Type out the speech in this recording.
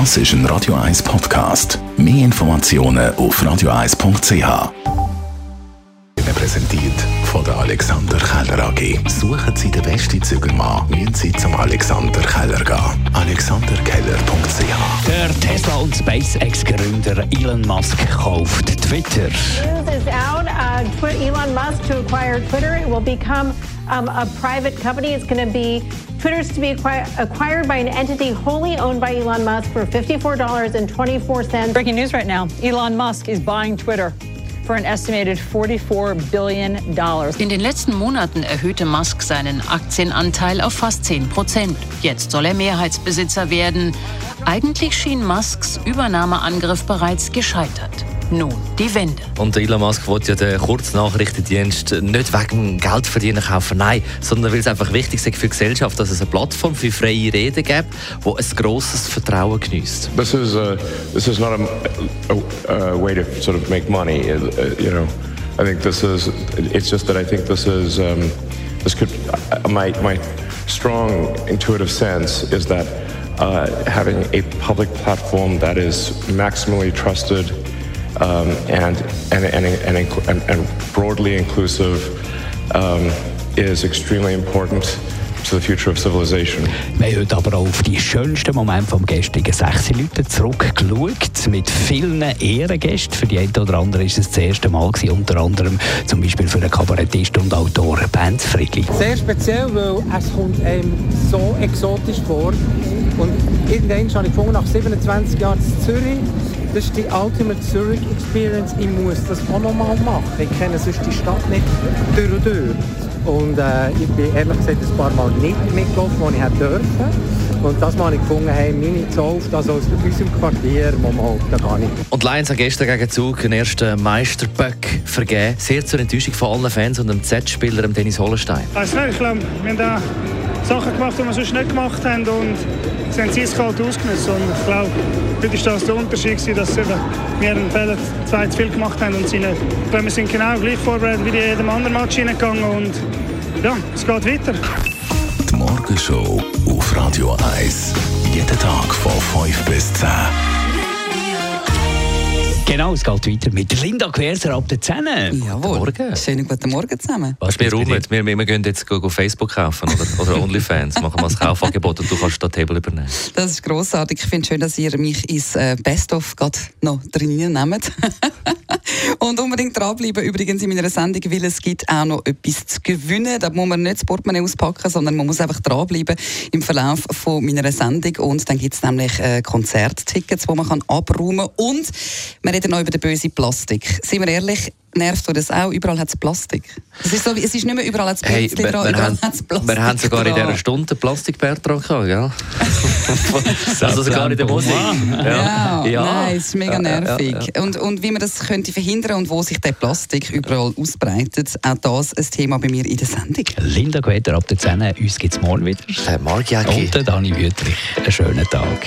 Das ist ein Radio 1 Podcast. Mehr Informationen auf radio1.ch. Präsentiert von der Alexander Keller AG. Suchen Sie den besten Zügelmann, müssen Sie zum Alexander Keller gehen. AlexanderKeller.ch Der Tesla- und SpaceX-Gründer Elon Musk kauft Twitter. News is out. Uh, Elon Musk to acquire Twitter. It will become um, a private company. It's going to be Twitter's to be acquire, acquired by an entity wholly owned by Elon Musk for $54.24. Breaking news right now Elon Musk is buying Twitter for an estimated $44 billion. In den letzten Monaten erhöhte Musk seinen Aktienanteil auf fast 10 Prozent. Jetzt soll er Mehrheitsbesitzer werden. Eigentlich schien Musks Übernahmeangriff bereits gescheitert. Nun die Wende. Und Elon Musk will ja den Kurznachrichtendienst nicht wegen Geld verdienen kaufen, nein, sondern weil es einfach wichtig ist für die Gesellschaft, dass es eine Plattform für freie Rede gibt, die ein grosses Vertrauen genießt. This is a, this is not a, a, a way to sort of make money. Uh, you know, I think this is. It's just that I think this is. Um, this could. Uh, my my strong intuitive sense is that uh, having a public platform that is maximally trusted um, and, and, and, and, and, and broadly inclusive um, is extremely important to the future of civilization. Wir haben heute aber auch auf die schönsten Momente vom gestrigen 6 Leute zurückgeschaut, mit vielen Ehrengästen. Für die einen oder anderen ist es das erste Mal gewesen, unter anderem zum Beispiel für den Kabarettist und Autor Benz Friedli. Sehr speziell, weil es kommt einem so exotisch vor. Und irgendwann habe ich gefunden, nach 27 Jahren in Zürich, das ist die Ultimate Zurich Experience. Ich muss das auch noch mal machen. Ich kenne sonst die Stadt nicht durch und durch. Und äh, ich bin ehrlich gesagt ein paar Mal nicht mitgelaufen, wo ich hätte dürfen. Und das Mal habe ich gefunden, hey, meine Zunft, also aus unserem Quartier, mal, da gar nicht. Und Lions hat gestern gegen Zug den ersten Meisterböck vergeben. Sehr zur Enttäuschung von allen Fans und dem Z-Spieler Dennis Hollenstein. Also, ich glaube, wir haben da Sachen gemacht, die wir sonst nicht gemacht haben und sie haben es kalt ausgenutzt. Und ich glaube, heute war das der Unterschied, dass eben wir einen Fehler zwei zu viel gemacht haben und sie nicht. Wir sind genau gleich vorbereitet wie in jedem anderen Match hineingegangen und ja, es geht weiter. Die Morgenshow auf Radio 1. Jeden Tag von 5 bis 10. Genau, es geht weiter mit Linda Querser ab der 10. Jawohl. Morgen. Schönen guten Morgen zusammen. Was wir rum, wir, wir gehen jetzt go, go Facebook kaufen oder, oder OnlyFans, machen wir ein Kaufangebot und du kannst das Table übernehmen. Das ist grossartig. Ich finde schön, dass ihr mich ins äh, Best-of gerade noch drin nehmt. Und unbedingt dranbleiben übrigens in meiner Sendung, weil es gibt auch noch etwas zu gewinnen. Da muss man nicht das Portemonnaie auspacken, sondern man muss einfach dranbleiben im Verlauf von meiner Sendung. Und dann gibt es nämlich äh, Konzerttickets, die man kann abräumen kann. Und wir reden noch über den bösen Plastik. Seien wir ehrlich, nervt euch das auch? Überall hat es Plastik. Es ist, so, es ist nicht mehr überall hat es Hey, dran, wir, überall haben, Plastik wir haben sogar in dran. dieser Stunde Plastikbär dran gehabt, gell? also sogar in der Musik. Ja, nein, es ist mega Ja, ja, nervig. ja, Und, und wie man das könnte verhindern und wo sich der Plastik überall ausbreitet, auch das ein Thema bei mir in der Sendung. Linda Querser ab der 10. Uns gibt es morgen wieder. Äh, Margiaki. Und der Dani Wüttrich. Einen schönen Tag.